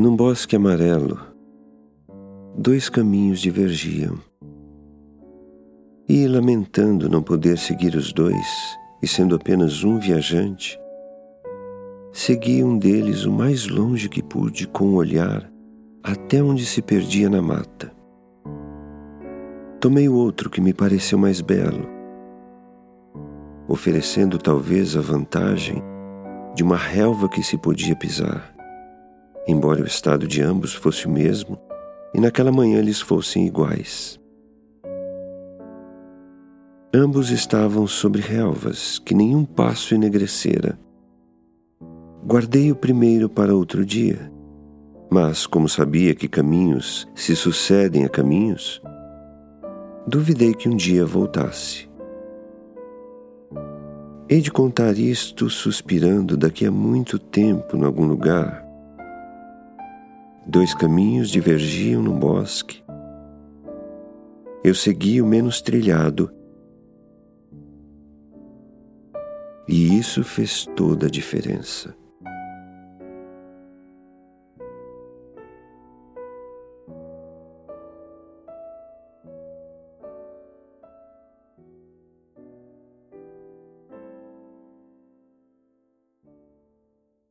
Num bosque amarelo, dois caminhos divergiam. E, lamentando não poder seguir os dois, e sendo apenas um viajante, segui um deles o mais longe que pude com o olhar até onde se perdia na mata. Tomei o outro que me pareceu mais belo, oferecendo talvez a vantagem de uma relva que se podia pisar embora o estado de ambos fosse o mesmo e naquela manhã eles fossem iguais. Ambos estavam sobre relvas que nenhum passo enegrecera. Guardei o primeiro para outro dia, mas como sabia que caminhos se sucedem a caminhos, duvidei que um dia voltasse. Hei de contar isto suspirando daqui a muito tempo em algum lugar, Dois caminhos divergiam no bosque. Eu segui o menos trilhado. E isso fez toda a diferença.